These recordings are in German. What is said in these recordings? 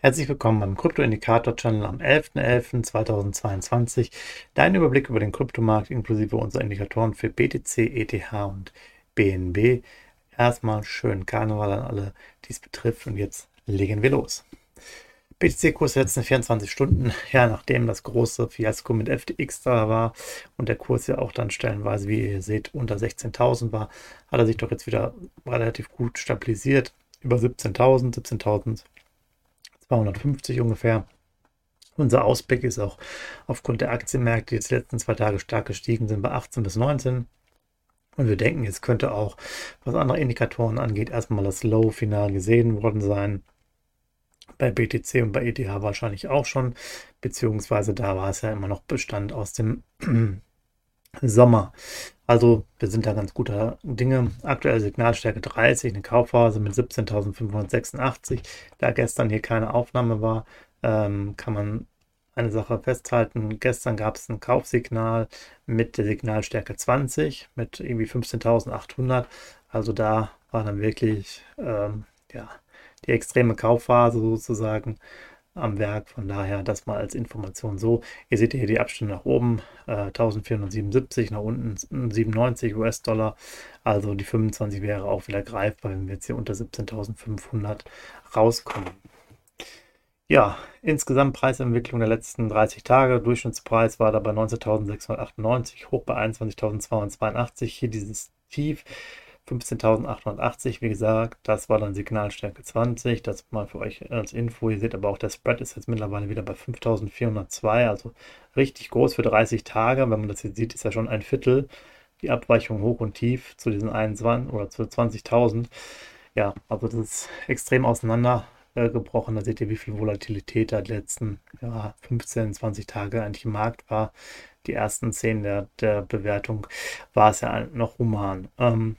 Herzlich willkommen beim Krypto-Indikator-Channel am 11.11.2022. Dein Überblick über den Kryptomarkt inklusive unserer Indikatoren für BTC, ETH und BNB. Erstmal schönen Karneval an alle, die es betrifft und jetzt legen wir los. BTC-Kurs letzten 24 Stunden, ja, nachdem das große Fiasko mit FTX da war und der Kurs ja auch dann stellenweise, wie ihr seht, unter 16.000 war, hat er sich doch jetzt wieder relativ gut stabilisiert. Über 17.000, 17.000 250 ungefähr. Unser Ausblick ist auch aufgrund der Aktienmärkte, die jetzt die letzten zwei Tage stark gestiegen sind, bei 18 bis 19. Und wir denken, jetzt könnte auch, was andere Indikatoren angeht, erstmal das Low-Final gesehen worden sein. Bei BTC und bei ETH wahrscheinlich auch schon, beziehungsweise da war es ja immer noch Bestand aus dem Sommer. Also wir sind da ganz guter Dinge. Aktuelle Signalstärke 30, eine Kaufphase mit 17.586. Da gestern hier keine Aufnahme war, ähm, kann man eine Sache festhalten. Gestern gab es ein Kaufsignal mit der Signalstärke 20 mit irgendwie 15.800. Also da war dann wirklich ähm, ja, die extreme Kaufphase sozusagen am Werk. Von daher das mal als Information so. Ihr seht hier die Abstände nach oben, äh, 1477, nach unten 97 US-Dollar. Also die 25 wäre auch wieder greifbar, wenn wir jetzt hier unter 17.500 rauskommen. Ja, insgesamt Preisentwicklung der letzten 30 Tage. Durchschnittspreis war da bei 19.698, hoch bei 21.282. Hier dieses Tief 15.880, wie gesagt, das war dann Signalstärke 20, das mal für euch als Info. Ihr seht aber auch, der Spread ist jetzt mittlerweile wieder bei 5.402, also richtig groß für 30 Tage. Wenn man das jetzt sieht, ist ja schon ein Viertel die Abweichung hoch und tief zu diesen 21 oder zu 20.000. Ja, also das ist extrem auseinandergebrochen. Da seht ihr, wie viel Volatilität da die letzten ja, 15, 20 Tage eigentlich im Markt war. Die ersten 10 der, der Bewertung war es ja noch human. Ähm,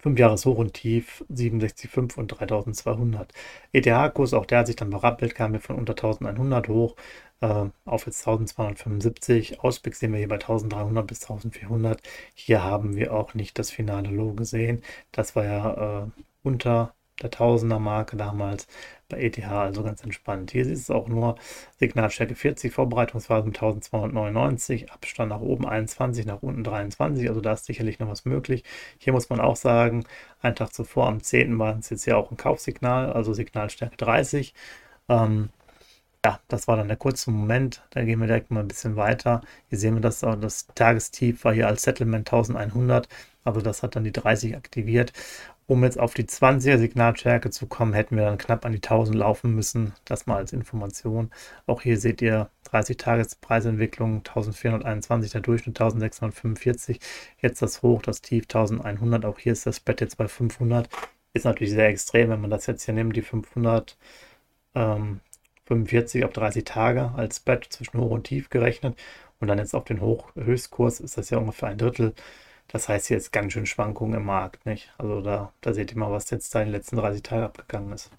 5 Jahres Hoch und Tief 67,5 und 3200. ETH-Kurs, auch der hat sich dann berappelt, kam wir von unter 1100 hoch äh, auf jetzt 1275. Ausblick sehen wir hier bei 1300 bis 1400. Hier haben wir auch nicht das finale Low gesehen. Das war ja äh, unter der Tausender-Marke damals bei ETH, also ganz entspannt. Hier ist es auch nur Signalstärke 40, Vorbereitungsphase mit 1299, Abstand nach oben 21, nach unten 23, also da ist sicherlich noch was möglich. Hier muss man auch sagen, einen Tag zuvor, am 10. war es jetzt ja auch ein Kaufsignal, also Signalstärke 30. Ähm, ja, das war dann der kurze Moment. Da gehen wir direkt mal ein bisschen weiter. Hier sehen wir, dass das Tagestief war hier als Settlement 1100. Also das hat dann die 30 aktiviert. Um jetzt auf die 20er Signalstärke zu kommen, hätten wir dann knapp an die 1000 laufen müssen. Das mal als Information. Auch hier seht ihr 30 Tages Preisentwicklung 1421, der Durchschnitt 1645. Jetzt das Hoch, das Tief 1100. Auch hier ist das Bett jetzt bei 500. Ist natürlich sehr extrem, wenn man das jetzt hier nimmt, die 500. Ähm, 45 auf 30 Tage als Bett zwischen Hoch und Tief gerechnet und dann jetzt auf den Hoch Höchstkurs ist das ja ungefähr ein Drittel das heißt, hier ist ganz schön Schwankungen im Markt, nicht? Also da, da seht ihr mal, was jetzt da in den letzten 30 Tagen abgegangen ist.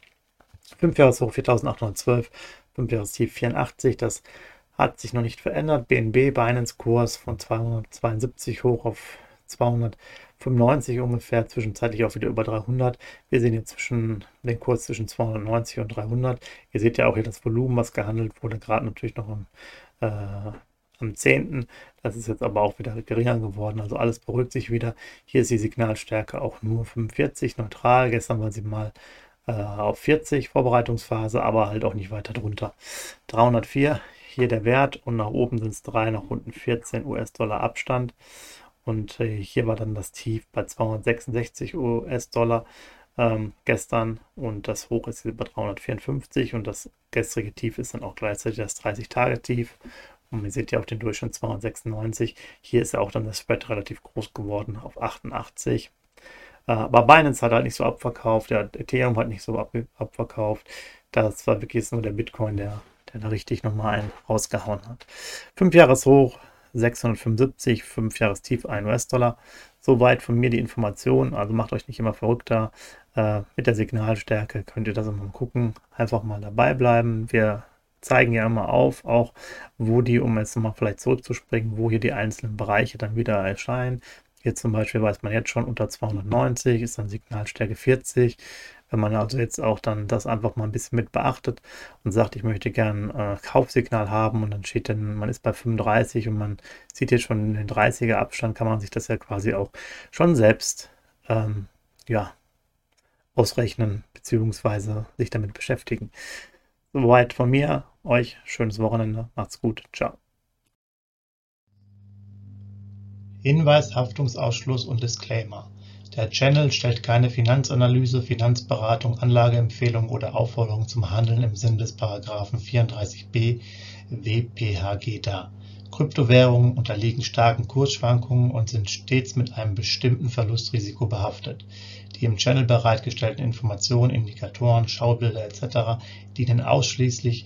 5 Jahreshoch 4812, 5 Jahrestief 84, das hat sich noch nicht verändert. BNB, Binance-Kurs von 272 hoch auf 295 ungefähr, zwischenzeitlich auch wieder über 300. Wir sehen hier zwischen den Kurs zwischen 290 und 300. Ihr seht ja auch hier das Volumen, was gehandelt wurde, gerade natürlich noch im am 10. Das ist jetzt aber auch wieder geringer geworden. Also alles beruhigt sich wieder. Hier ist die Signalstärke auch nur 45 neutral. Gestern war sie mal äh, auf 40 Vorbereitungsphase, aber halt auch nicht weiter drunter. 304 hier der Wert und nach oben sind es 3, nach unten 14 US-Dollar Abstand. Und äh, hier war dann das Tief bei 266 US-Dollar ähm, gestern und das Hoch ist bei 354 und das gestrige Tief ist dann auch gleichzeitig das 30-Tage-Tief und ihr seht ja auch den Durchschnitt 296. Hier ist ja auch dann das Spread relativ groß geworden auf 88. Äh, aber Binance hat halt nicht so abverkauft, der Ethereum hat nicht so ab, abverkauft. Das war wirklich nur der Bitcoin, der, der da richtig nochmal einen rausgehauen hat. 5 Jahres hoch 675, 5 Jahrestief 1 US-Dollar. Soweit von mir die Information. Also macht euch nicht immer verrückter. Äh, mit der Signalstärke könnt ihr das immer gucken. Einfach mal dabei bleiben. Wir zeigen ja immer auf, auch wo die, um jetzt nochmal vielleicht zurückzuspringen, wo hier die einzelnen Bereiche dann wieder erscheinen. Hier zum Beispiel weiß man jetzt schon unter 290 ist dann Signalstärke 40. Wenn man also jetzt auch dann das einfach mal ein bisschen mit beachtet und sagt, ich möchte gern äh, Kaufsignal haben und dann steht dann, man ist bei 35 und man sieht jetzt schon den 30er Abstand, kann man sich das ja quasi auch schon selbst ähm, ja, ausrechnen bzw. sich damit beschäftigen. Soweit von mir, euch schönes Wochenende, macht's gut, ciao. Hinweis, Haftungsausschluss und Disclaimer. Der Channel stellt keine Finanzanalyse, Finanzberatung, Anlageempfehlung oder Aufforderung zum Handeln im Sinne des Paragraphen 34b WPHG dar. Kryptowährungen unterliegen starken Kursschwankungen und sind stets mit einem bestimmten Verlustrisiko behaftet. Die im Channel bereitgestellten Informationen, Indikatoren, Schaubilder etc. dienen ausschließlich